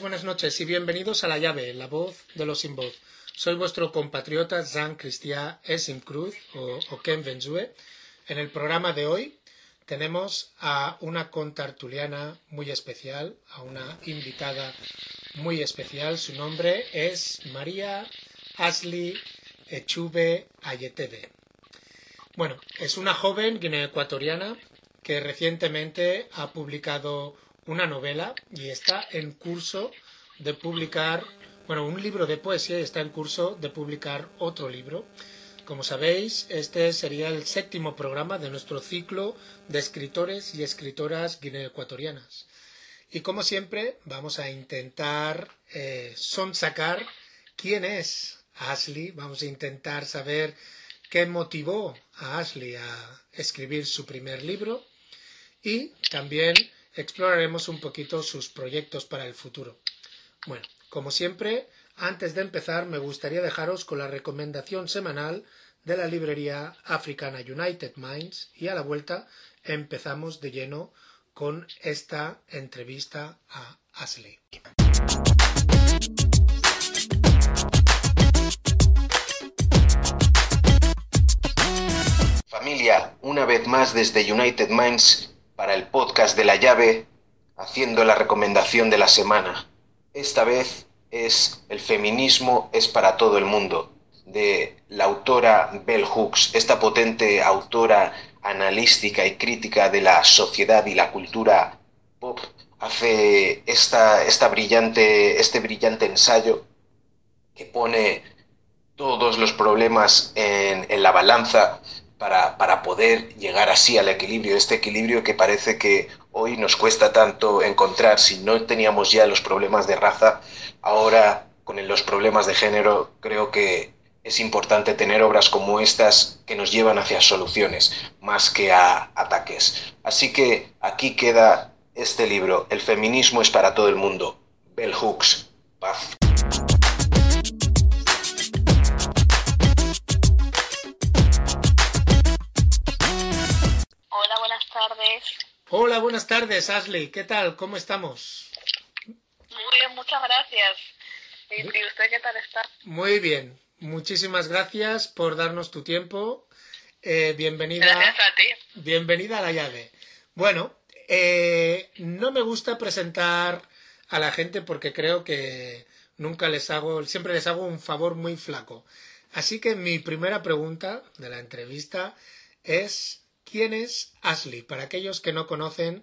Buenas noches y bienvenidos a La Llave, la voz de los sin voz. Soy vuestro compatriota Jean Christian Esim Cruz o, o Ken Benzue. En el programa de hoy tenemos a una contartuliana muy especial, a una invitada muy especial. Su nombre es María Ashley Echube Ayetebe. Bueno, es una joven guineacuatoriana que recientemente ha publicado una novela y está en curso de publicar, bueno, un libro de poesía y está en curso de publicar otro libro. Como sabéis, este sería el séptimo programa de nuestro ciclo de escritores y escritoras guineoecuatorianas. Y como siempre, vamos a intentar eh, sonsacar quién es Ashley, vamos a intentar saber qué motivó a Ashley a escribir su primer libro y también exploraremos un poquito sus proyectos para el futuro. Bueno, como siempre, antes de empezar me gustaría dejaros con la recomendación semanal de la librería africana United Minds y a la vuelta empezamos de lleno con esta entrevista a Ashley. Familia, una vez más desde United Minds para el podcast de la llave, haciendo la recomendación de la semana. Esta vez es El feminismo es para todo el mundo, de la autora Bell Hooks, esta potente autora analística y crítica de la sociedad y la cultura pop, hace esta, esta brillante, este brillante ensayo que pone todos los problemas en, en la balanza para, poder llegar así al equilibrio, este equilibrio que parece que hoy nos cuesta tanto encontrar. Si no teníamos ya los problemas de raza, ahora con los problemas de género creo que es importante tener obras como estas que nos llevan hacia soluciones más que a ataques. Así que aquí queda este libro, El feminismo es para todo el mundo. Bell Hooks, paz. Hola, buenas tardes, Ashley. ¿Qué tal? ¿Cómo estamos? Muy bien, muchas gracias. ¿Y, usted qué tal está? Muy bien. Muchísimas gracias por darnos tu tiempo. Eh, bienvenida. Gracias a ti. Bienvenida a la llave. Bueno, eh, no me gusta presentar a la gente porque creo que nunca les hago, siempre les hago un favor muy flaco. Así que mi primera pregunta de la entrevista es ¿Quién es Ashley? Para aquellos que no conocen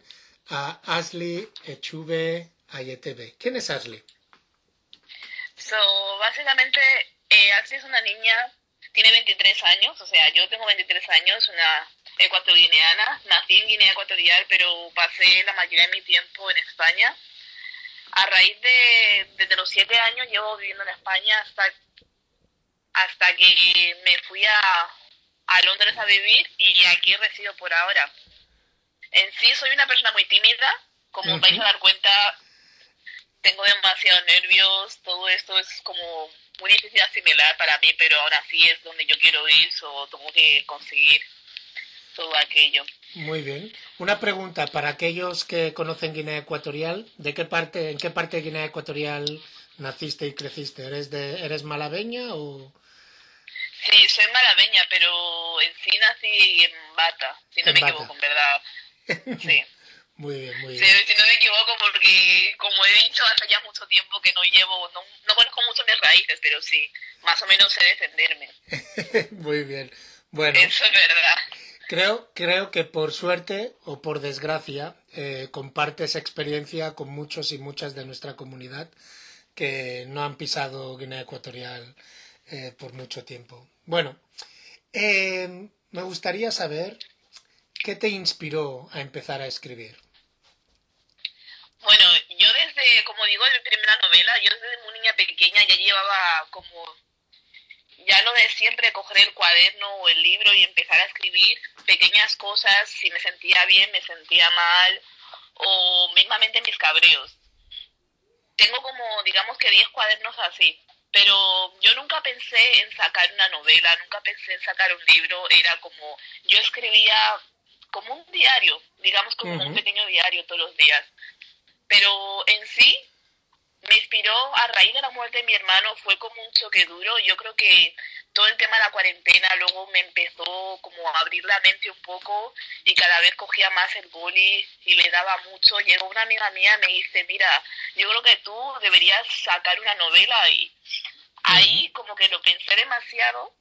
a Ashley Echube Ayetebe. ¿Quién es Ashley? So, básicamente, eh, Ashley es una niña, tiene 23 años, o sea, yo tengo 23 años, una ecuatoriana, nací en Guinea Ecuatorial, pero pasé la mayoría de mi tiempo en España. A raíz de, desde los 7 años llevo viviendo en España hasta, hasta que me fui a, a Londres a vivir y aquí resido por ahora. En sí soy una persona muy tímida, como uh vais a dar cuenta, tengo demasiados nervios, todo esto es como muy difícil similar para mí, pero ahora sí es donde yo quiero ir, o tengo que conseguir todo aquello. Muy bien. Una pregunta para aquellos que conocen Guinea Ecuatorial, ¿de qué parte, en qué parte de Guinea Ecuatorial naciste y creciste? ¿Eres de, eres malabeña o Sí, soy malabeña, pero en sí nací en Bata, si no me equivoco, en verdad. Sí. Muy bien, muy bien. Sí, si no me equivoco, porque como he dicho, hace ya mucho tiempo que no llevo, no, no conozco mucho mis raíces, pero sí, más o menos sé defenderme. muy bien. Bueno. Eso es verdad. Creo, creo que por suerte o por desgracia eh, compartes experiencia con muchos y muchas de nuestra comunidad que no han pisado Guinea Ecuatorial eh, por mucho tiempo. Bueno, eh, me gustaría saber qué te inspiró a empezar a escribir. Bueno, yo desde, como digo, en mi primera novela, yo desde muy niña pequeña ya llevaba como, ya lo de siempre, coger el cuaderno o el libro y empezar a escribir pequeñas cosas, si me sentía bien, me sentía mal, o mismamente mis cabreos. Tengo como, digamos que 10 cuadernos así pero yo nunca pensé en sacar una novela, nunca pensé en sacar un libro, era como, yo escribía como un diario, digamos como un pequeño diario todos los días. pero en sí me inspiró a raíz de la muerte de mi hermano, fue como un choque duro. Yo creo que todo el tema de la cuarentena luego me empezó como a abrir la mente un poco y cada vez cogía más el boli y le daba mucho. Llegó una amiga mía y me dice, mira, yo creo que tú deberías sacar una novela y ahí como que lo pensé demasiado.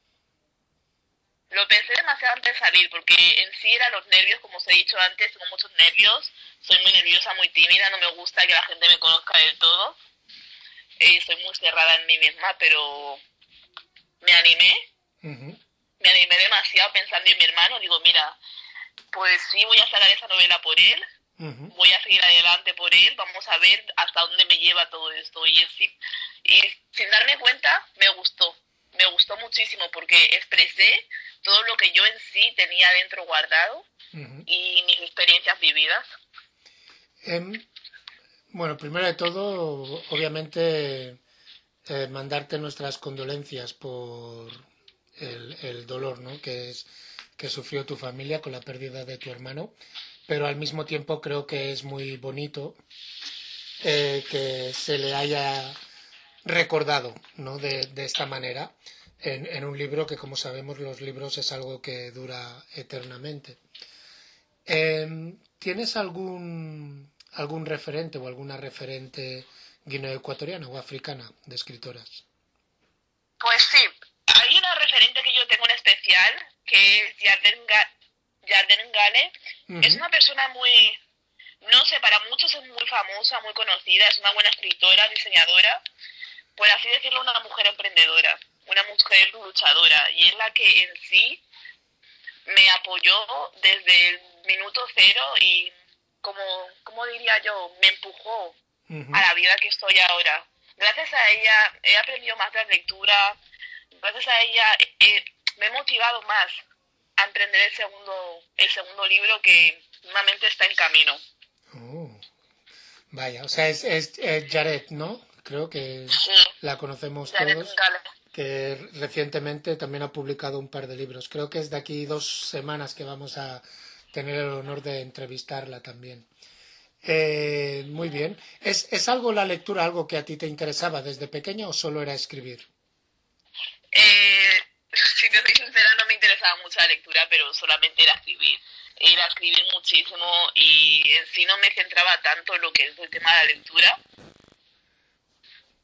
Lo pensé demasiado antes de salir, porque en sí eran los nervios, como os he dicho antes, tengo muchos nervios, soy muy nerviosa, muy tímida, no me gusta que la gente me conozca del todo. Eh, soy muy cerrada en mí misma, pero me animé, me animé demasiado pensando en mi hermano, digo, mira, pues sí voy a sacar esa novela por él, voy a seguir adelante por él, vamos a ver hasta dónde me lleva todo esto. Y, sí, y sin darme cuenta, me gustó, me gustó muchísimo porque expresé todo lo que yo en sí tenía dentro guardado y mis experiencias vividas. Em, bueno, primero de todo, obviamente, eh, mandarte nuestras condolencias por el, dolor ¿no? que, es, que sufrió tu familia con la pérdida de tu hermano, pero al mismo tiempo creo que es muy bonito eh, que se le haya recordado ¿no? de, esta manera en, en, un libro que, como sabemos, los libros es algo que dura eternamente. Em, ¿Tienes algún, algún referente o alguna referente guineo-ecuatoriana o africana de escritoras? Pues sí, hay una referente que yo tengo en especial, que es Yarden, Gale. Es una persona muy, no sé, para muchos es muy famosa, muy conocida, es una buena escritora, diseñadora, por así decirlo, una mujer emprendedora, una mujer luchadora, y es la que en sí me apoyó desde el minuto cero y como, como diría yo, me empujó a la vida que estoy ahora. Gracias a ella he aprendido más de lectura, gracias a ella me he motivado más a emprender el segundo, el segundo libro que nuevamente está en camino. Oh. Vaya, o sea, es, es, Jared, ¿no? Creo que la conocemos todos. Que recientemente también ha publicado un par de libros. Creo que es de aquí dos semanas que vamos a tener el honor de entrevistarla también. Eh, muy bien. ¿Es, ¿Es algo la lectura, algo que a ti te interesaba desde pequeña o solo era escribir? Eh, si te soy sincera, no me interesaba mucho la lectura, pero solamente era escribir. Era escribir muchísimo y en sí no me centraba tanto en lo que es el tema de la lectura,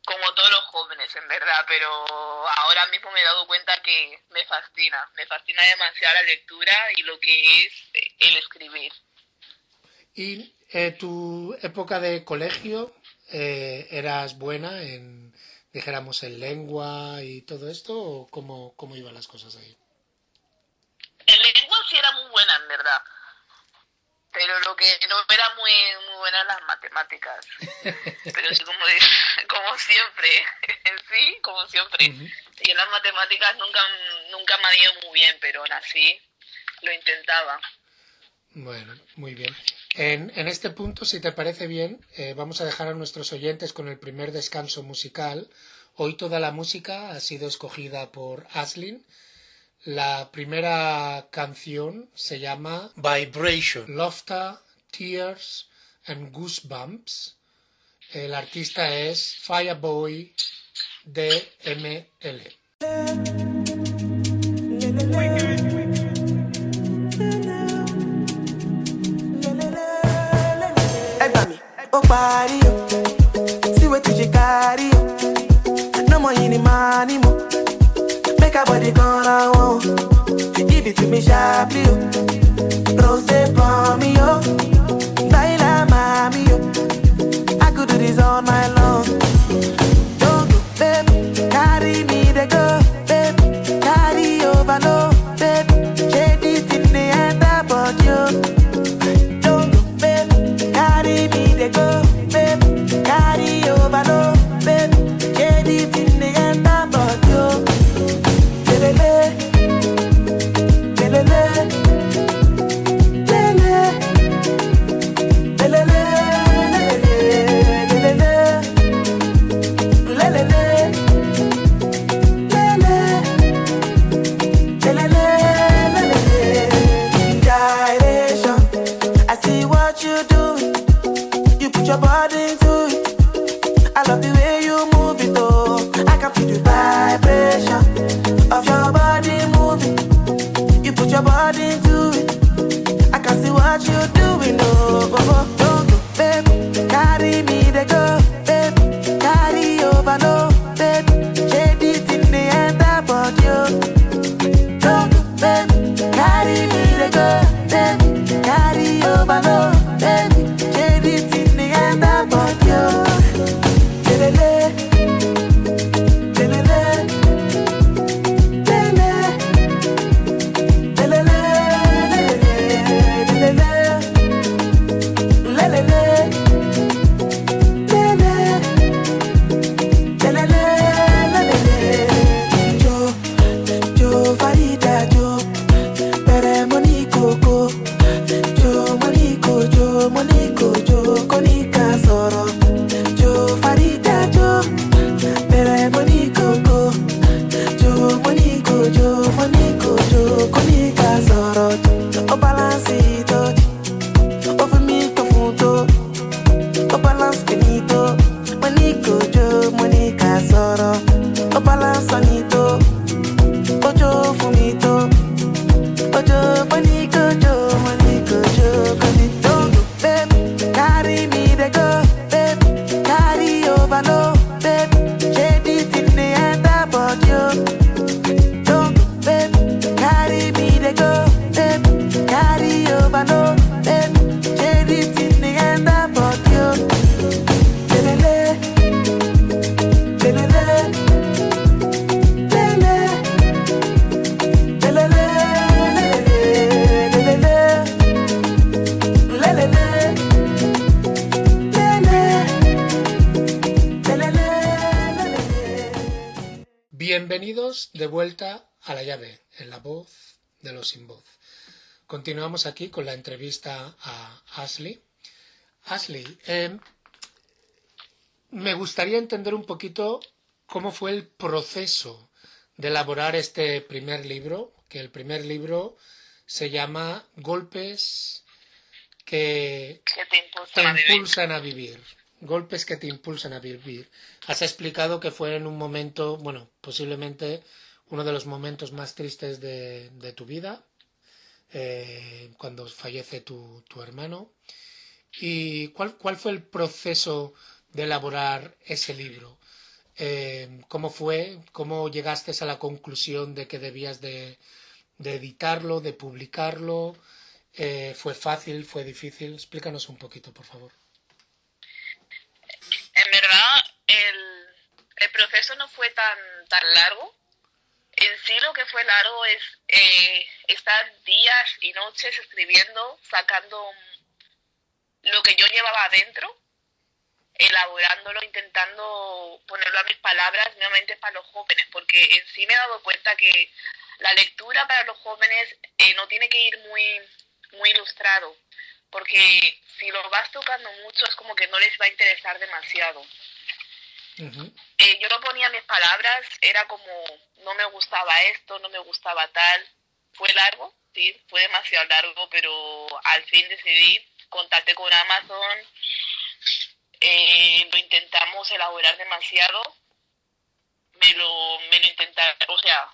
como todos los jóvenes, en verdad, pero ahora mismo me he dado cuenta que me fascina, me fascina demasiado la lectura y lo que es el escribir. ¿Y eh, tu época de colegio eh, eras buena en, dijéramos, en lengua y todo esto o cómo, cómo iban las cosas ahí? En lengua sí era muy buena, en verdad pero lo que no era muy, muy buena las matemáticas. pero sí, como, como siempre, sí, como siempre. Y en las matemáticas nunca, nunca me ha ido muy bien, pero aún así lo intentaba. Bueno, muy bien. En, en este punto, si te parece bien, eh, vamos a dejar a nuestros oyentes con el primer descanso musical. Hoy toda la música ha sido escogida por Aslin la primera canción se llama Vibration, Laughter, Tears and Goosebumps. El artista es Fireboy DML. Bienvenidos de vuelta a la llave, en la voz de los sin voz. Continuamos aquí con la entrevista a Ashley. Ashley, eh, me gustaría entender un poquito cómo fue el proceso de elaborar este primer libro, que el primer libro se llama Golpes que, te impulsan, a, vivir. Golpes que te impulsan a vivir. Has explicado que fue en un momento, bueno, posiblemente uno de los momentos más tristes de, tu vida, eh, cuando fallece tu, hermano. ¿Y cuál, cuál, fue el proceso de elaborar ese libro? Eh, ¿Cómo fue? ¿Cómo llegaste a la conclusión de que debías de, de editarlo, de publicarlo? Eh, ¿Fue fácil? ¿Fue difícil? Explícanos un poquito, por favor. En verdad, el, proceso no fue tan, tan largo. En sí lo que fue largo es eh, estar días y noches escribiendo, sacando lo que yo llevaba adentro, elaborándolo, intentando ponerlo a mis palabras, nuevamente para los jóvenes, porque en sí me he dado cuenta que la lectura para los jóvenes eh, no tiene que ir muy muy ilustrado, porque si lo vas tocando mucho es como que no les va a interesar demasiado. Eh, yo no ponía mis palabras, era como, no me gustaba esto, no me gustaba tal. Fue largo, sí, fue demasiado largo, pero al fin decidí, contacté con Amazon, eh, lo intentamos elaborar demasiado, me lo, me lo intentaron, o sea,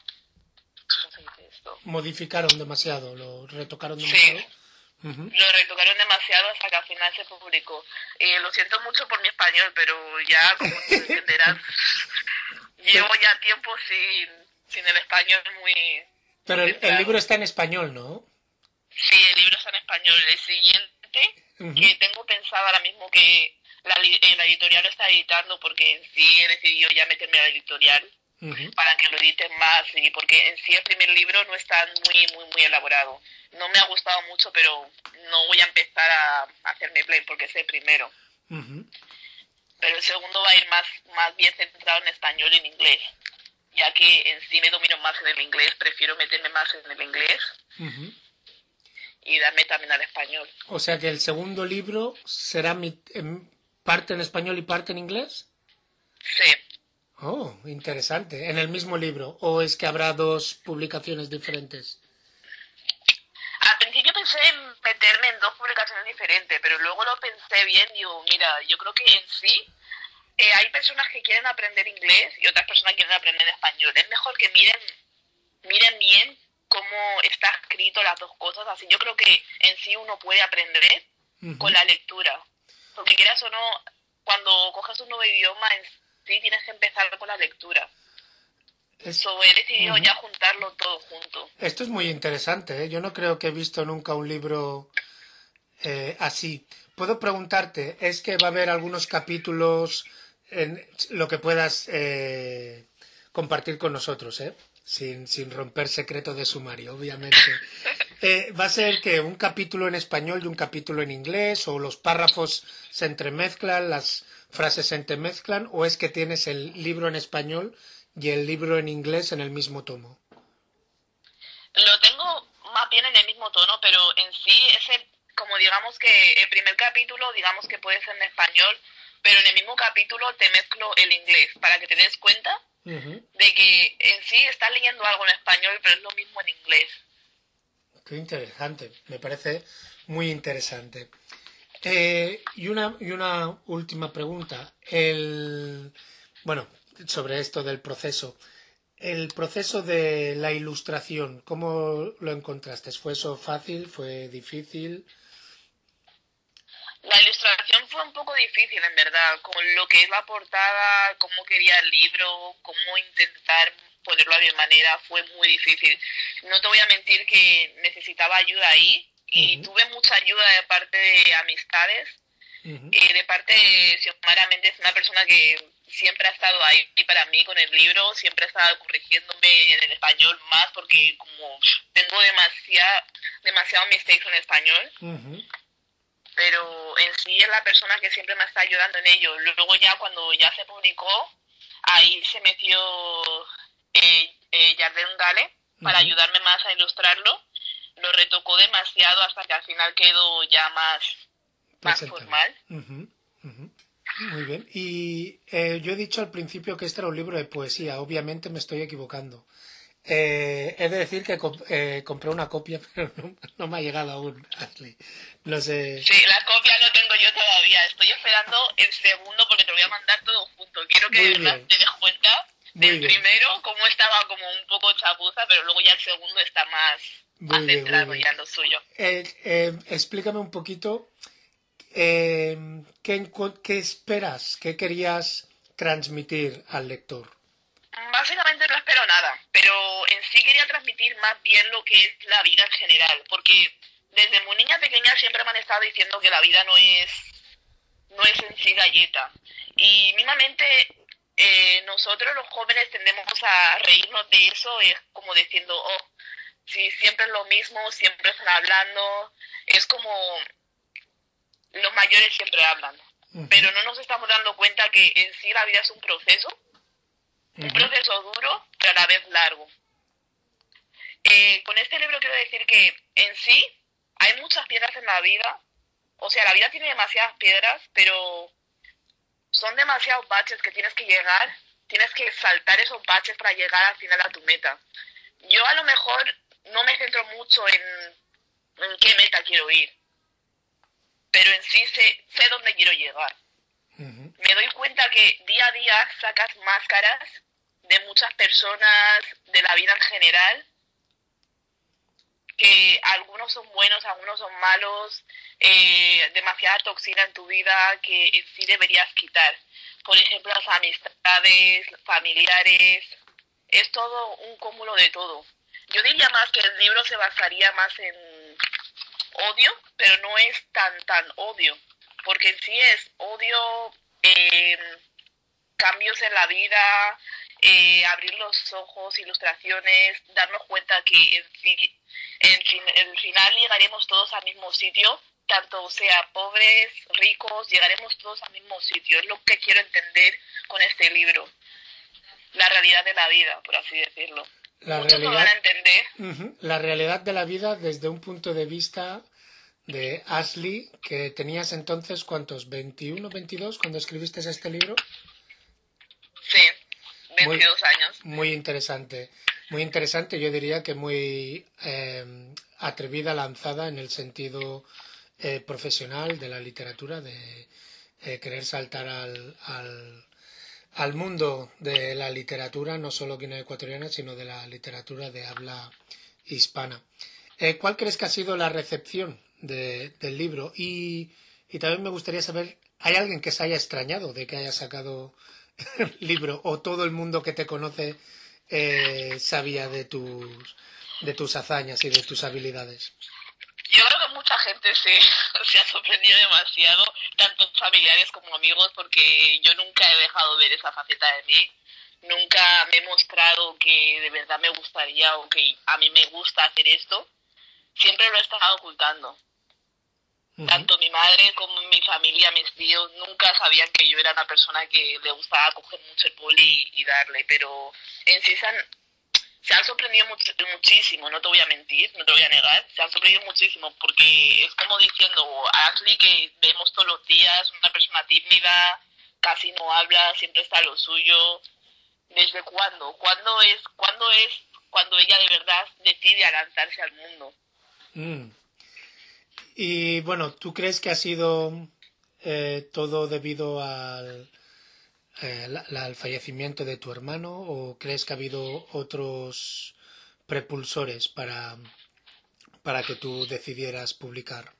Modificaron demasiado, lo retocaron demasiado. Sí. Lo retocaron demasiado hasta que al final se publicó. Eh, lo siento mucho por mi español, pero ya, como tú entenderás, llevo ya tiempo sin, sin el español muy... Pero el, libro está en español, ¿no? Sí, el libro está en español. El siguiente, que tengo pensado ahora mismo que la, la editorial lo está editando porque en sí he decidido ya meterme a la editorial para que lo editen más y porque en sí el primer libro no está muy muy muy elaborado no me ha gustado mucho pero no voy a empezar a, hacerme play porque es el primero pero el segundo va a ir más más bien centrado en español y en inglés ya que en sí me domino más en el inglés prefiero meterme más en el inglés y darme también al español o sea que el segundo libro será mi, parte en español y parte en inglés sí Oh, interesante. ¿En el mismo libro? ¿O es que habrá dos publicaciones diferentes? Principio pensé en meterme en dos publicaciones diferentes, pero luego lo pensé bien digo, mira, yo creo que en sí eh, hay personas que quieren aprender inglés y otras personas quieren aprender español. Es mejor que miren, miren bien cómo está escrito las dos cosas. Así yo creo que en sí uno puede aprender con la lectura. Porque quieras o no, cuando cojas un nuevo idioma, en sí tienes que empezar con la lectura. Eso he decidido ya juntarlo todo junto. Esto es muy interesante. ¿eh? Yo no creo que he visto nunca un libro eh, así. Puedo preguntarte, ¿es que va a haber algunos capítulos en lo que puedas eh, compartir con nosotros, eh? sin, sin romper secreto de sumario, obviamente? Eh, ¿Va a ser que un capítulo en español y un capítulo en inglés? ¿O los párrafos se entremezclan, las frases se entremezclan? ¿O es que tienes el libro en español y el libro en inglés en el mismo tomo? Lo tengo más bien en el mismo tono, pero en sí ese, como digamos que el primer capítulo, digamos que puede ser en español, pero en el mismo capítulo te mezclo el inglés para que te des cuenta de que en sí estás leyendo algo en español, pero es lo mismo en inglés. Qué interesante, me parece muy interesante. Eh, y, una, y una última pregunta. El, bueno, sobre esto del proceso. El proceso de la ilustración, ¿cómo lo encontraste? ¿Fue eso fácil? ¿Fue difícil? La ilustración fue un poco difícil, en verdad, con lo que es la portada, cómo quería el libro, cómo intentar ponerlo a mi manera, fue muy difícil. No te voy a mentir que necesitaba ayuda ahí y tuve mucha ayuda de parte de amistades. Y de parte de Xiomara Méndez, una persona que siempre ha estado ahí para mí con el libro, siempre ha estado corrigiéndome en el español más porque como tengo demasiado, demasiado mistakes en español. Pero en sí es la persona que siempre me está ayudando en ello. Luego ya cuando ya se publicó, ahí se metió eh, Jardin Gale, para ayudarme más a ilustrarlo. Lo retocó demasiado hasta que al final quedó ya más, más formal. Muy bien. Y eh, yo he dicho al principio que este era un libro de poesía. Obviamente me estoy equivocando. Eh, he de decir que eh, compré una copia, pero no, me ha llegado aún, Ashley. No sé. Sí, la copia no tengo yo todavía. Estoy esperando el segundo porque te voy a mandar todo junto. Quiero que te des cuenta del primero, cómo estaba como un poco chapuza, pero luego ya el segundo está más, más centrado ya en lo suyo. explícame un poquito ¿qué, ¿qué esperas, qué querías transmitir al lector? Básicamente no espero nada, pero en sí quería transmitir más bien lo que es la vida en general, porque desde muy niña pequeña siempre me han estado diciendo que la vida no es no es en sí galleta. Y mismamente eh, nosotros los jóvenes tendemos a reírnos de eso, es como diciendo, oh, si siempre es lo mismo, siempre están hablando, es como mayores siempre hablan, pero no nos estamos dando cuenta que en sí la vida es un proceso, un proceso duro, pero a la vez largo. Eh, con este libro quiero decir que en sí hay muchas piedras en la vida, o sea, la vida tiene demasiadas piedras, pero son demasiados baches que tienes que llegar, tienes que saltar esos baches para llegar al final a tu meta. Yo a lo mejor no me centro mucho en, en qué meta quiero ir, pero en sí sé, sé dónde quiero llegar. Me doy cuenta que día a día sacas máscaras de muchas personas, de la vida en general, que algunos son buenos, algunos son malos, eh, demasiada toxina en tu vida que en sí deberías quitar. Por ejemplo, las amistades, familiares, es todo un cúmulo de todo. Yo diría más que el libro se basaría más en odio, pero no es tan, tan odio, porque en sí es odio, eh, cambios en la vida, eh, abrir los ojos, ilustraciones, darnos cuenta que en sí, en el final llegaremos todos al mismo sitio, tanto sea pobres, ricos, llegaremos todos al mismo sitio. Es lo que quiero entender con este libro. La realidad de la vida, por así decirlo la realidad, la realidad de la vida desde un punto de vista de Ashley, que tenías entonces, ¿cuántos? ¿21, 22 cuando escribiste este libro? Sí, 22 años. Muy interesante. Muy interesante, yo diría que muy eh, atrevida, lanzada en el sentido eh, profesional de la literatura, de eh, querer saltar al, al al mundo de la literatura, no solo guinea ecuatoriana, sino de la literatura de habla hispana. Eh, ¿Cuál crees que ha sido la recepción del libro? Y, también me gustaría saber, ¿hay alguien que se haya extrañado de que haya sacado el libro o todo el mundo que te conoce eh, sabía de tus, de tus hazañas y de tus habilidades? Yo creo que mucha gente se, se ha sorprendido demasiado, tanto familiares como amigos, porque yo nunca he dejado ver esa faceta de mí. Nunca me he mostrado que de verdad me gustaría o que a mí me gusta hacer esto. Siempre lo he estado ocultando. Tanto mi madre como mi familia, mis tíos, nunca sabían que yo era una persona que le gustaba coger mucho el poli y darle, pero en sí se han, se han sorprendido muchísimo, no te voy a mentir, no te voy a negar, se han sorprendido muchísimo porque es como diciendo Ashley que vemos todos los días, una persona tímida, casi no habla, siempre está a lo suyo. ¿Desde cuándo? ¿Cuándo es, cuándo es cuando ella de verdad decide lanzarse al mundo? Mm. Y bueno, ¿tú crees que ha sido eh, todo debido al eh, el fallecimiento de tu hermano o crees que ha habido otros prepulsores para, para que tú decidieras publicar?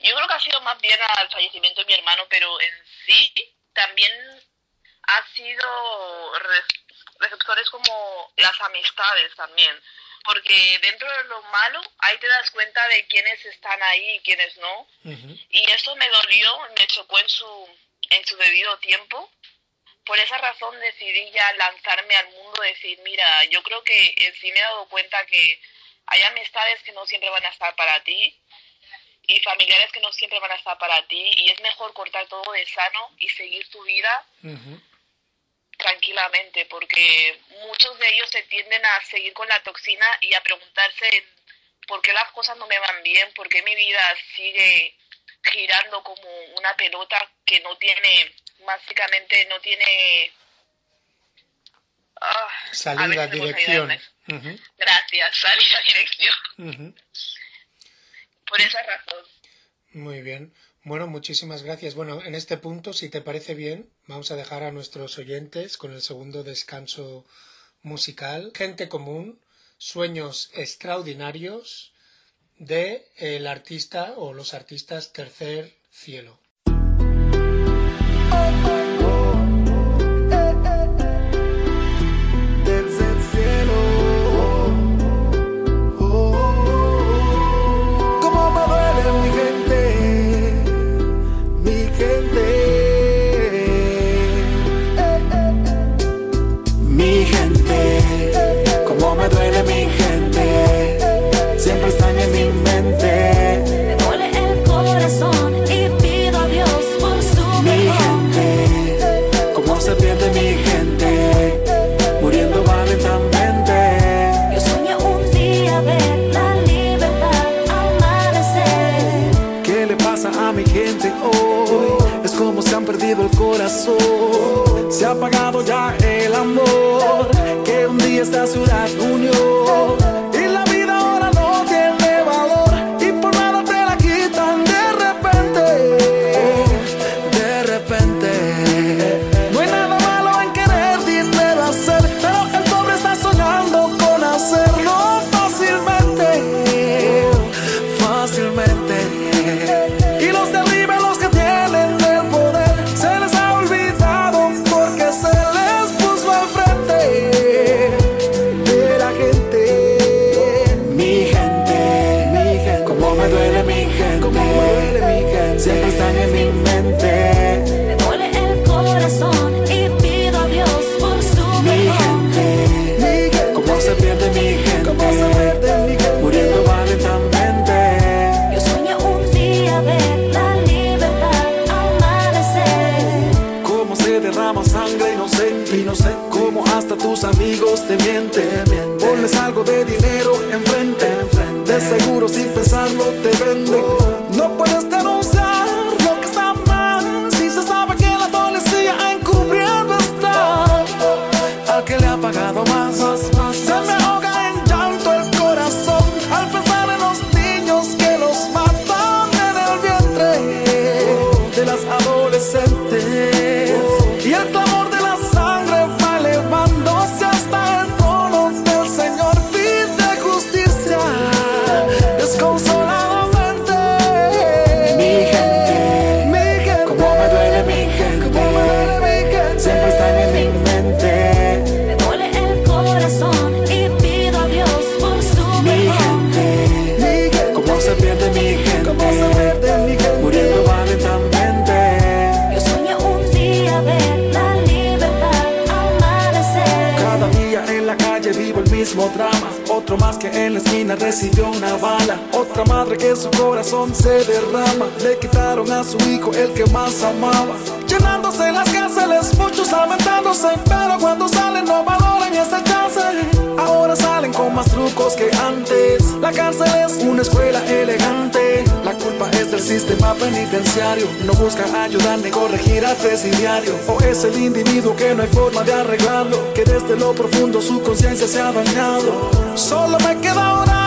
Yo creo que ha sido más bien al fallecimiento de mi hermano, pero en sí también ha sido receptores como las amistades también, porque dentro de lo malo ahí te das cuenta de quiénes están ahí y quiénes no, y eso me dolió, me chocó en su en su debido tiempo. Por esa razón decidí ya lanzarme al mundo, decir, mira, yo creo que en sí me he dado cuenta que hay amistades que no siempre van a estar para ti y familiares que no siempre van a estar para ti y es mejor cortar todo de sano y seguir tu vida tranquilamente porque muchos de ellos se tienden a seguir con la toxina y a preguntarse por qué las cosas no me van bien, por qué mi vida sigue girando como una pelota que no tiene, básicamente no tiene... Ah, salida, dirección. Uh -huh. Gracias, salida, dirección. Por esa razón. Muy bien. Bueno, muchísimas gracias. Bueno, en este punto, si te parece bien, vamos a dejar a nuestros oyentes con el segundo descanso musical. Gente común, sueños extraordinarios de el artista o los artistas Tercer Cielo. te miente. madre que su corazón se derrama. Le quitaron a su hijo el que más amaba. Llenándose las cárceles, muchos lamentándose. Pero cuando salen no valoran esa chance. Ahora salen con más trucos que antes. La cárcel es una escuela elegante. La culpa es del sistema penitenciario. No busca ayudar ni corregir al presidiario. O es el individuo que no hay forma de arreglarlo. Que desde lo profundo su conciencia se ha dañado. Solo me queda orar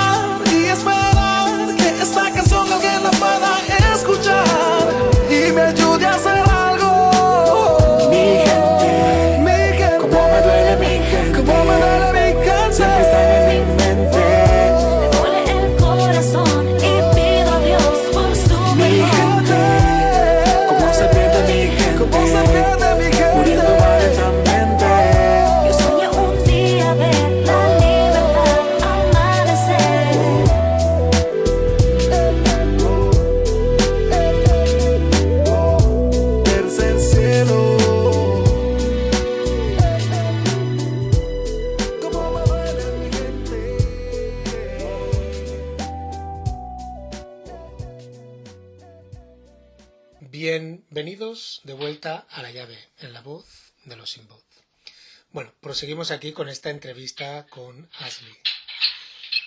Bueno, proseguimos aquí con esta entrevista con Ashley.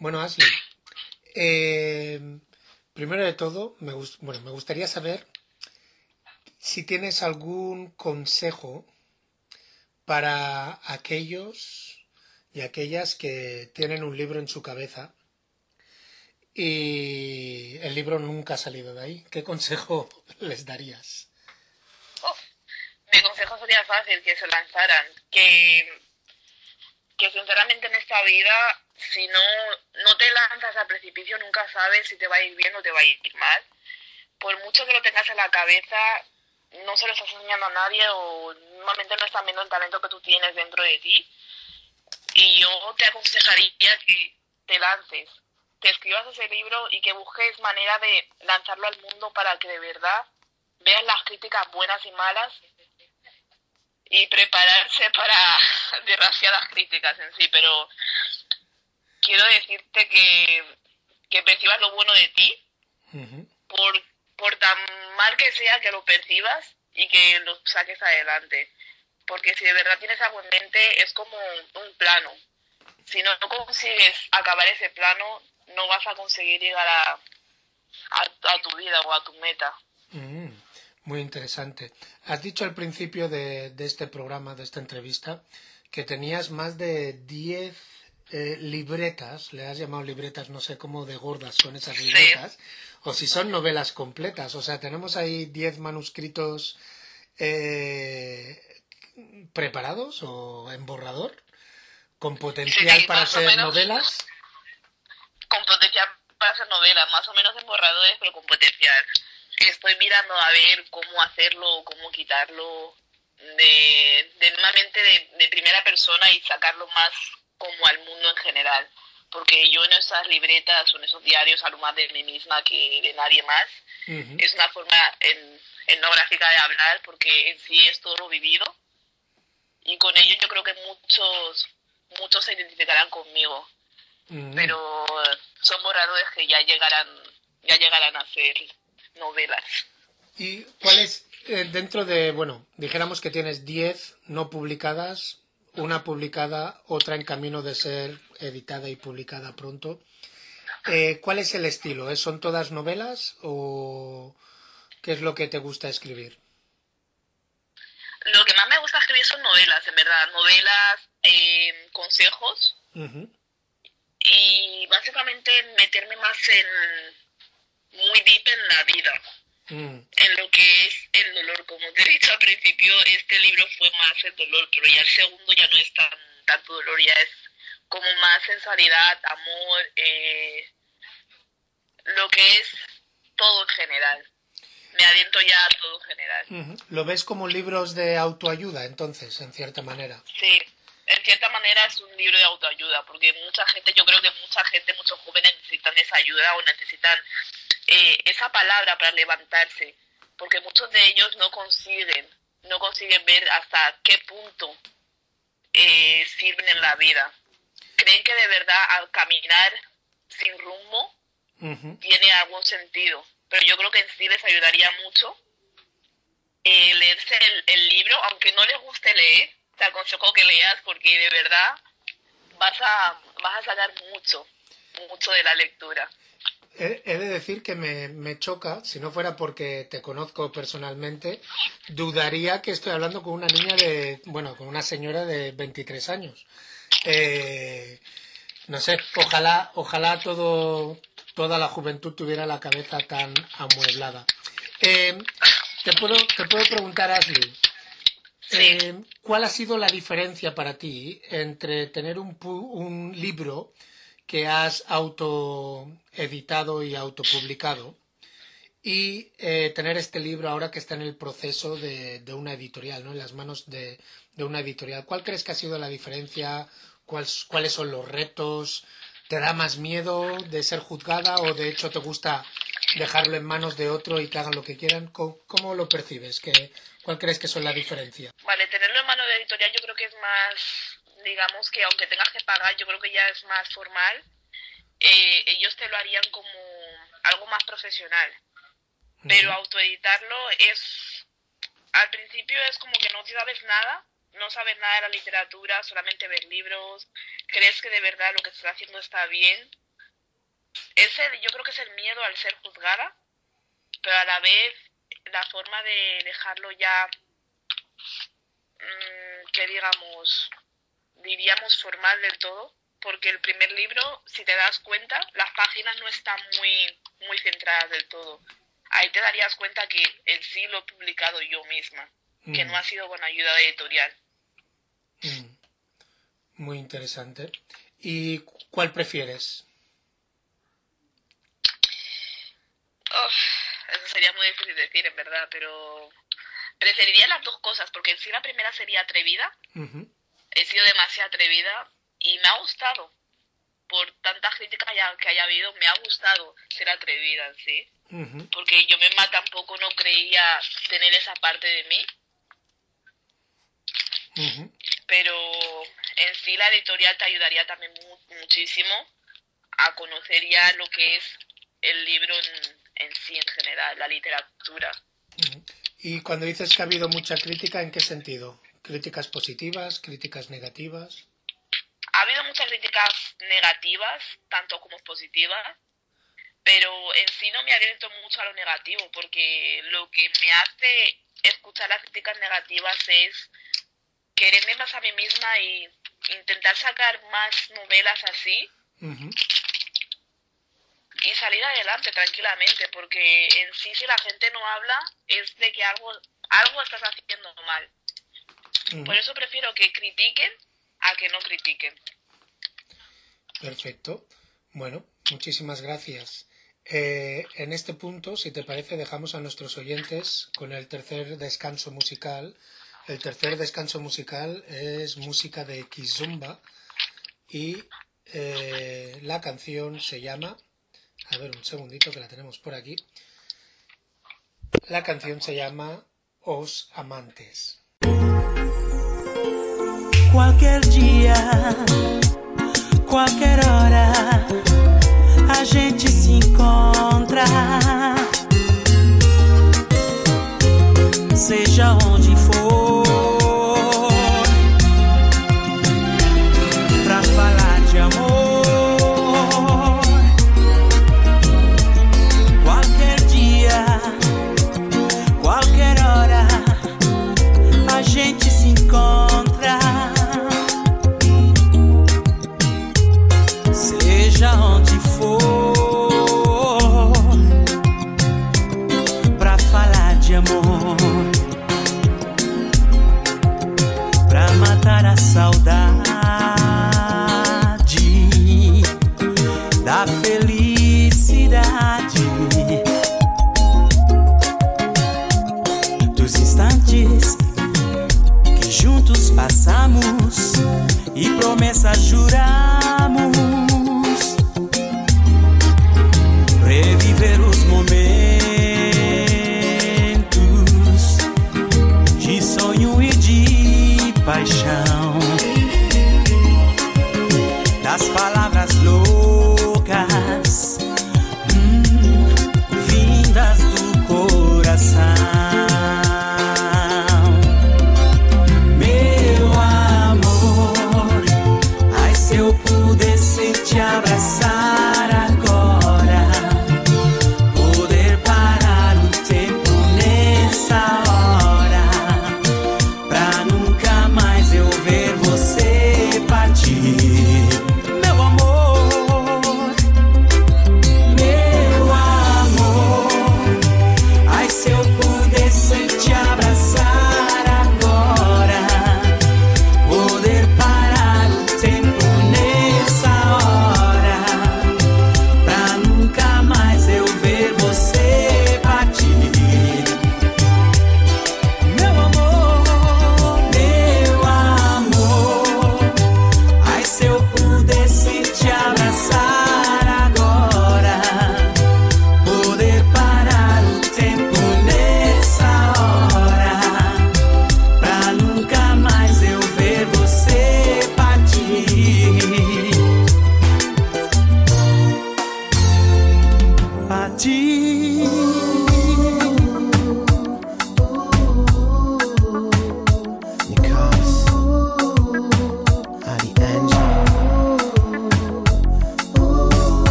Bueno, Ashley, eh, primero de todo, me, bueno, me gustaría saber si tienes algún consejo para aquellos y aquellas que tienen un libro en su cabeza y el libro nunca ha salido de ahí. ¿Qué consejo les darías? Oh, mi consejo sería fácil, que se lanzaran, que, que sinceramente en esta vida, si no, no te lanzas al precipicio, nunca sabes si te va a ir bien o te va a ir mal. Por mucho que lo tengas en la cabeza, no se lo estás enseñando a nadie o normalmente no están viendo el talento que tú tienes dentro de ti. Y yo te aconsejaría que te lances, te escribas ese libro y que busques manera de lanzarlo al mundo para que de verdad vean las críticas buenas y malas y prepararse para demasiadas críticas en sí, pero quiero decirte que, que percibas lo bueno de ti, por, por tan mal que sea que lo percibas y que lo saques adelante. Porque si de verdad tienes algo en mente, es como un plano. Si no consigues acabar ese plano, no vas a conseguir llegar a, a, a tu vida o a tu meta. Muy interesante. Has dicho al principio de, de este programa, de esta entrevista, que tenías más de 10 eh, libretas, le has llamado libretas, no sé cómo de gordas son esas Sí. libretas, o si son novelas completas. O sea, tenemos ahí 10 manuscritos eh, preparados o en borrador, con potencial Sí, para ser menos. novelas. con potencial para hacer novelas, más o menos en borradores, pero con potencial. Estoy mirando a ver cómo hacerlo, cómo quitarlo de, de normalmente de, de primera persona y sacarlo más como al mundo en general. Porque yo en esas libretas o en esos diarios hablo más de mí misma que de nadie más. Ujú. Es una forma en, etnográfica de hablar porque en sí es todo lo vivido. Y con ello yo creo que muchos, muchos se identificarán conmigo Mm. pero eh, son borradores que ya llegarán ya llegarán a ser novelas ¿Y cuál es, eh, dentro de, bueno, dijéramos que tienes 10 no publicadas, una publicada, otra en camino de ser editada y publicada pronto? Eh, ¿Cuál es el estilo? ¿Eh, ¿Son todas novelas o qué es lo que te gusta escribir? lo que más me gusta escribir son novelas en verdad novelas eh, consejos y básicamente meterme más en muy deep en la vida. Mm, en lo que es el dolor como te he dicho al principio este libro fue más el dolor pero ya el segundo ya no es tan tanto dolor ya es como más sensualidad amor eh, lo que es todo en general. Me adentro ya a todo en general. ¿Lo ves como libros de autoayuda, entonces, en cierta manera? sí en cierta manera es un libro de autoayuda porque mucha gente yo creo que mucha gente muchos jóvenes necesitan esa ayuda o necesitan eh, esa palabra para levantarse porque muchos de ellos no consiguen no consiguen ver hasta qué punto eh, sirven en la vida creen que de verdad al caminar sin rumbo tiene algún sentido. Pero yo creo que en sí les ayudaría mucho eh, leerse el, el libro, aunque no les guste leer, te aconsejo que leas porque de verdad vas a, vas a sacar mucho, mucho de la lectura. He, de decir que me, me choca, si no fuera porque te conozco personalmente, dudaría que estoy hablando con una niña de, bueno, con una señora de 23 años. Eh, no sé, ojalá, ojalá todo, toda la juventud tuviera la cabeza tan amueblada. Eh, te puedo, te puedo preguntar, Ashley, eh, ¿cuál ha sido la diferencia para ti entre tener un, un libro que has autoeditado y autopublicado y eh, tener este libro ahora que está en el proceso de, de una editorial, ¿no? en las manos de, de una editorial? ¿Cuál crees que ha sido la diferencia? ¿Cuáles, ¿Cuáles son los retos? ¿Te da más miedo de ser juzgada o de hecho te gusta dejarlo en manos de otro y que hagan lo que quieran? ¿Cómo, cómo lo percibes? ¿Qué, ¿Cuál crees que son la diferencia? Vale, tenerlo en mano de editorial yo creo que es más, digamos que aunque tengas que pagar, yo creo que ya es más formal. Eh, ellos te lo harían como algo más profesional. Pero autoeditarlo es, al principio es como que no sabes nada no sabes nada de la literatura, solamente ves libros, crees que de verdad lo que estás haciendo está bien. Ese yo creo que es el miedo al ser juzgada, pero a la vez la forma de dejarlo ya, mm, que digamos, diríamos formal del todo, porque el primer libro, si te das cuenta, las páginas no están muy, muy centradas del todo. Ahí te darías cuenta que en sí lo he publicado yo misma, que Mm. no ha sido con ayuda de editorial. Mm. Muy interesante. ¿Y cu- cuál prefieres? Uf, eso sería muy difícil decir, en verdad, pero preferiría las dos cosas, porque en sí la primera sería atrevida, he sido demasiado atrevida y me ha gustado. Por tantas críticas haya- que haya habido, me ha gustado ser atrevida en sí. Porque yo misma tampoco no creía tener esa parte de mí, pero en sí la editorial te ayudaría también mu- muchísimo a conocer ya lo que es el libro en, en sí en general, la literatura. Y cuando dices que ha habido mucha crítica, ¿en qué sentido? ¿Críticas positivas, críticas negativas? ha habido muchas críticas negativas, tanto como positivas, pero en sí no me aliento mucho a lo negativo, porque lo que me hace escuchar las críticas negativas es quererme más a mí misma y intentar sacar más novelas así y salir adelante tranquilamente, porque en sí si la gente no habla es de que algo, algo estás haciendo mal. Por eso prefiero que critiquen a que no critiquen. Perfecto. Bueno, muchísimas gracias. Eh, en este punto, si te parece, dejamos a nuestros oyentes con el tercer descanso musical. El tercer descanso musical es música de Kizumba y eh, la canción se llama... A ver, un segundito que la tenemos por aquí. La canción se llama Os Amantes. Qualquer dia, qualquer hora, a gente se encontra. Seja onde e promessas juramos reviver os momentos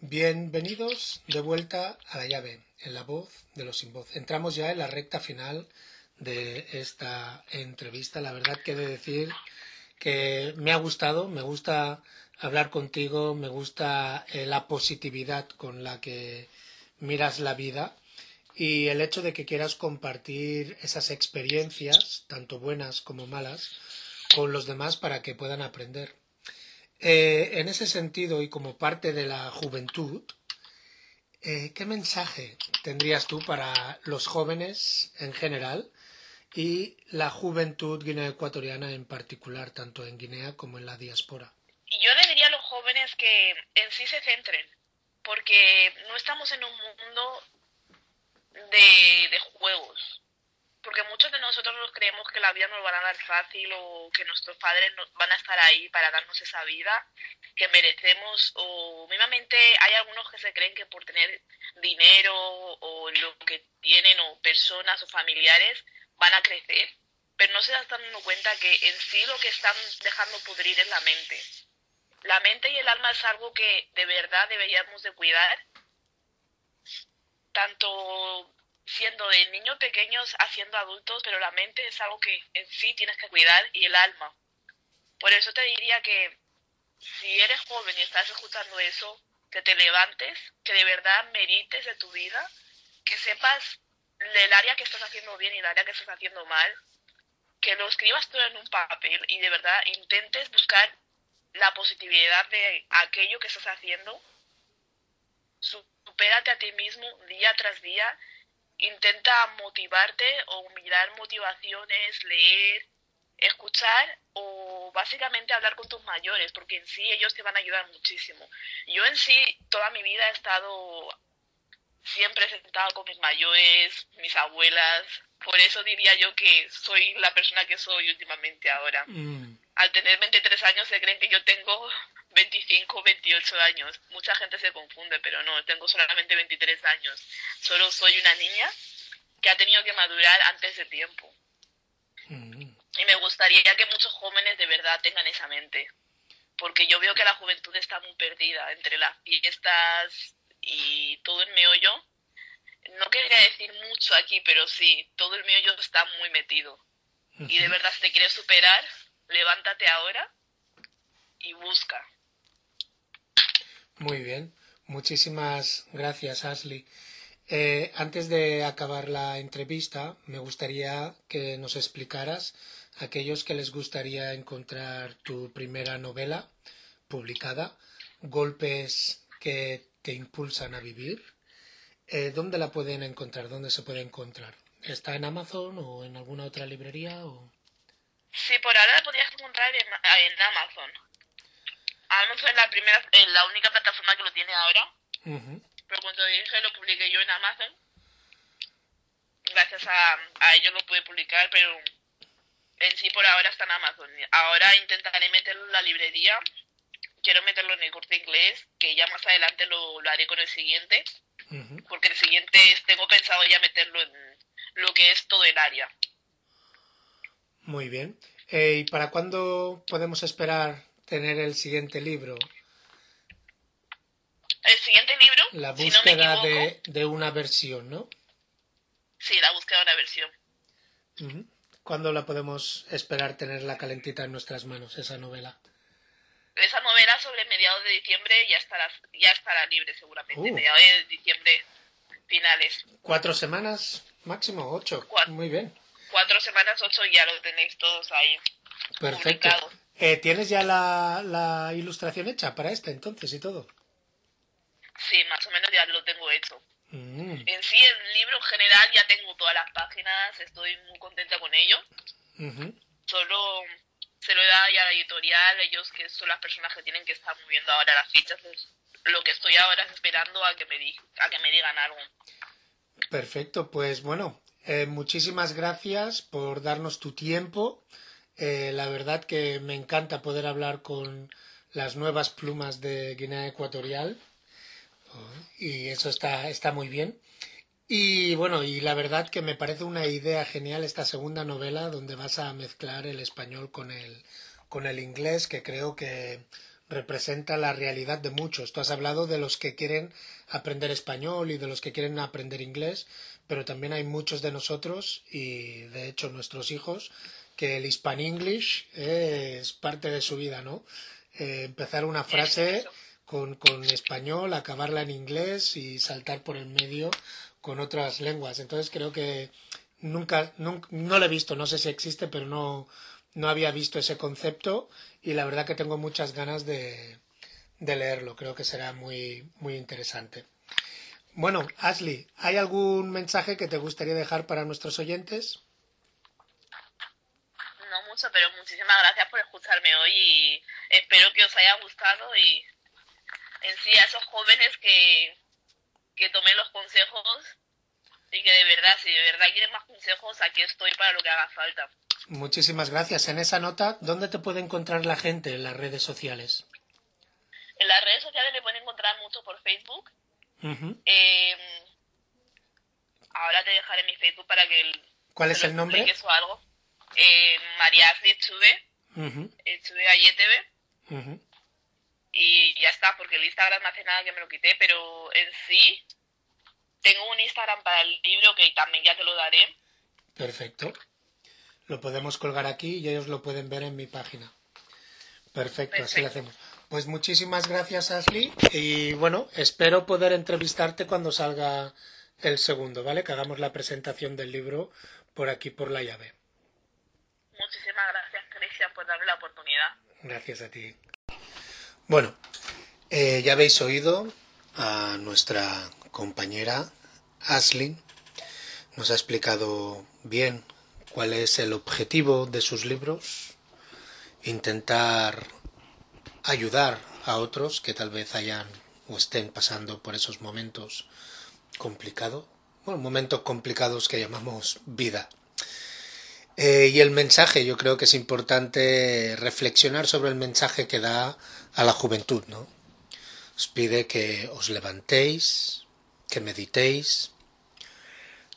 Bienvenidos de vuelta a la llave, en la voz de los sin voz. Entramos ya en la recta final de esta entrevista. La verdad que he de decir que me ha gustado, me gusta hablar contigo, me gusta eh, la positividad con la que miras la vida y el hecho de que quieras compartir esas experiencias, tanto buenas como malas, con los demás para que puedan aprender. Eh, en ese sentido y como parte de la juventud, eh, ¿qué mensaje tendrías tú para los jóvenes en general y la juventud guinea ecuatoriana en particular, tanto en Guinea como en la diáspora? Yo le diría a los jóvenes que en sí se centren, porque no estamos en un mundo de juegos. Porque muchos de nosotros nos creemos que la vida nos va a dar fácil o que nuestros padres van a estar ahí para darnos esa vida que merecemos o mismamente hay algunos que se creen que por tener dinero o lo que tienen o personas o familiares van a crecer, pero no se están dando cuenta que en sí lo que están dejando pudrir es la mente. La mente y el alma es algo que de verdad deberíamos de cuidar tanto siendo de niños pequeños haciendo adultos, pero la mente es algo que en sí tienes que cuidar y el alma. Por eso te diría que si eres joven y estás escuchando eso, que te levantes, que de verdad merites de tu vida, que sepas el área que estás haciendo bien y el área que estás haciendo mal, que lo escribas todo en un papel y de verdad intentes buscar la positividad de aquello que estás haciendo supérate a ti mismo día tras día, intenta motivarte o mirar motivaciones, leer, escuchar o básicamente hablar con tus mayores, porque en sí ellos te van a ayudar muchísimo. Yo en sí toda mi vida he estado siempre sentada con mis mayores, mis abuelas, por eso diría yo que soy la persona que soy últimamente ahora. Mm, Al tener 23 años se creen que yo tengo 25, 28 años. Mucha gente se confunde, pero no, tengo solamente 23 años. Solo soy una niña que ha tenido que madurar antes de tiempo. mm, Y me gustaría que muchos jóvenes de verdad tengan esa mente. Porque yo veo que la juventud está muy perdida entre las fiestas y todo el meollo. No quería decir mucho aquí, pero sí, todo el meollo está muy metido. Y de verdad, si te quieres superar, levántate ahora y busca. Muy bien, muchísimas gracias, Ashley. Eh, antes de acabar la entrevista, me gustaría que nos explicaras a aquellos que les gustaría encontrar tu primera novela publicada, Golpes que te impulsan a vivir. Eh, ¿Dónde la pueden encontrar? ¿Dónde se puede encontrar? ¿Está en Amazon o en alguna otra librería? O... Sí, por ahora la podrías encontrar en, en Amazon. Amazon es la, primera, es la única plataforma que lo tiene ahora. Ujú, Pero cuando dije lo publiqué yo en Amazon. Gracias a, a ellos lo pude publicar, pero en sí por ahora está en Amazon. Ahora intentaré meterlo en la librería. Quiero meterlo en el corte inglés, que ya más adelante lo, lo haré con el siguiente. Porque el siguiente es- tengo pensado ya meterlo en lo que es todo el área. Muy bien. Eh, ¿Y para cuándo podemos esperar tener el siguiente libro? El siguiente libro, La si no me búsqueda de, de una versión, ¿no? sí, la búsqueda de una versión. ¿Cuándo la podemos esperar tenerla calentita en nuestras manos, esa novela? Esa novela sobre mediados de diciembre ya estará, ya estará libre seguramente. Uh. Mediados de diciembre finales. ¿Cuatro semanas? Máximo ocho. Cuatro. Muy bien. Cuatro semanas, ocho ya lo tenéis todos ahí. Perfecto. Publicado. Eh, ¿Tienes ya la, la ilustración hecha para esta entonces y todo? Sí, más o menos ya lo tengo hecho. Mm, En sí, el libro en general ya tengo todas las páginas, estoy muy contenta con ello. Solo se lo he dado ya a la editorial, ellos que son las personas que tienen que estar moviendo ahora las fichas. lo que estoy ahora es esperando a que me, di- a que me digan algo. Perfecto, pues bueno, eh, muchísimas gracias por darnos tu tiempo. Eh, la verdad que me encanta poder hablar con las nuevas plumas de Guinea Ecuatorial y eso está, está muy bien. Y bueno, y la verdad que me parece una idea genial esta segunda novela donde vas a mezclar el español con el, con el inglés, que creo que representa la realidad de muchos. Tú has hablado de los que quieren aprender español y de los que quieren aprender inglés, pero también hay muchos de nosotros y de hecho nuestros hijos que el Hispan English es parte de su vida, ¿no? Eh, empezar una frase con, con español, acabarla en inglés y saltar por el medio con otras lenguas. Entonces creo que nunca, nunca no lo he visto, no sé si existe, pero no, no había visto ese concepto y la verdad que tengo muchas ganas de, de leerlo. Creo que será muy, muy interesante. Bueno, Ashley, ¿hay algún mensaje que te gustaría dejar para nuestros oyentes? No mucho, pero muchísimas gracias por escucharme hoy y espero que os haya gustado y en sí a esos jóvenes que, que tomen los consejos y que de verdad, si de verdad quieren más consejos, aquí estoy para lo que haga falta. Muchísimas gracias. En esa nota, ¿dónde te puede encontrar la gente en las redes sociales? En las redes sociales me pueden encontrar mucho por Facebook. Eh, ahora te dejaré mi Facebook para que el, ¿Cuál es el nombre? o algo. Eh, María Asli Echuve, Ujú, Echuve Ayetebe. ujú. y ya está, porque el Instagram no hace nada que me lo quité, pero en sí tengo un Instagram para el libro que también ya te lo daré. Perfecto. Lo podemos colgar aquí y ellos lo pueden ver en mi página. Perfecto, así lo hacemos. Pues muchísimas gracias, Ashley. Y bueno, espero poder entrevistarte cuando salga el segundo, ¿vale? Que hagamos la presentación del libro por aquí, por la llave. Muchísimas gracias, Cristian, por darme la oportunidad. Gracias a ti. Bueno, eh, ya habéis oído a nuestra compañera Ashley. Nos ha explicado bien cuál es el objetivo de sus libros. Intentar ayudar a otros que tal vez hayan o estén pasando por esos momentos complicados. Bueno, momentos complicados que llamamos vida. Eh, y el mensaje, yo creo que es importante reflexionar sobre el mensaje que da a la juventud, ¿no? Os pide que os levantéis, que meditéis,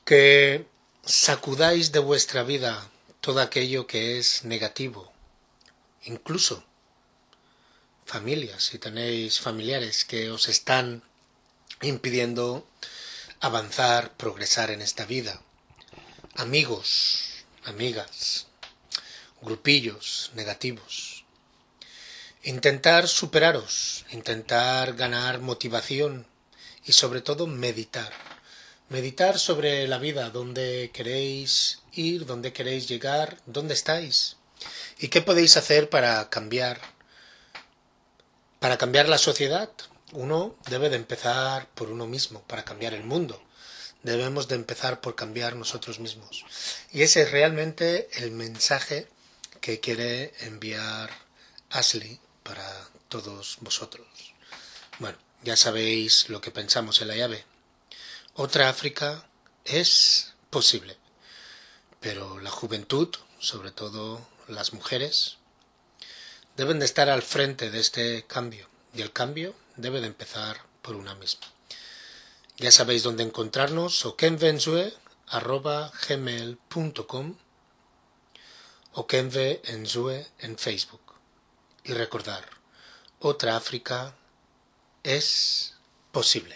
que sacudáis de vuestra vida todo aquello que es negativo, incluso familias, si tenéis familiares que os están impidiendo avanzar, progresar en esta vida, amigos, amigas, grupillos negativos. Intentar superaros, intentar ganar motivación y sobre todo meditar. Meditar sobre la vida, dónde queréis ir, dónde queréis llegar, dónde estáis y qué podéis hacer para cambiar para cambiar la sociedad. Uno debe de empezar por uno mismo, para cambiar el mundo debemos de empezar por cambiar nosotros mismos. Y ese es realmente el mensaje que quiere enviar Ashley para todos vosotros. Bueno, ya sabéis lo que pensamos en la llave. Otra África es posible, pero la juventud, sobre todo las mujeres, deben de estar al frente de este cambio y el cambio debe de empezar por una misma. Ya sabéis dónde encontrarnos, o o kenvenzue en Facebook. Y recordar, otra África es posible.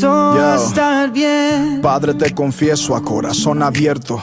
Todo va a Yo. estar bien. Padre, te confieso a corazón abierto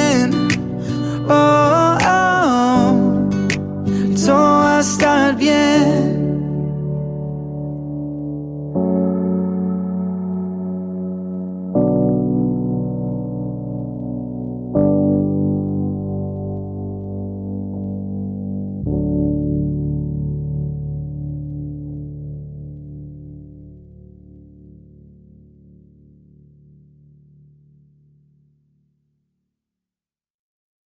oh, oh. I hasta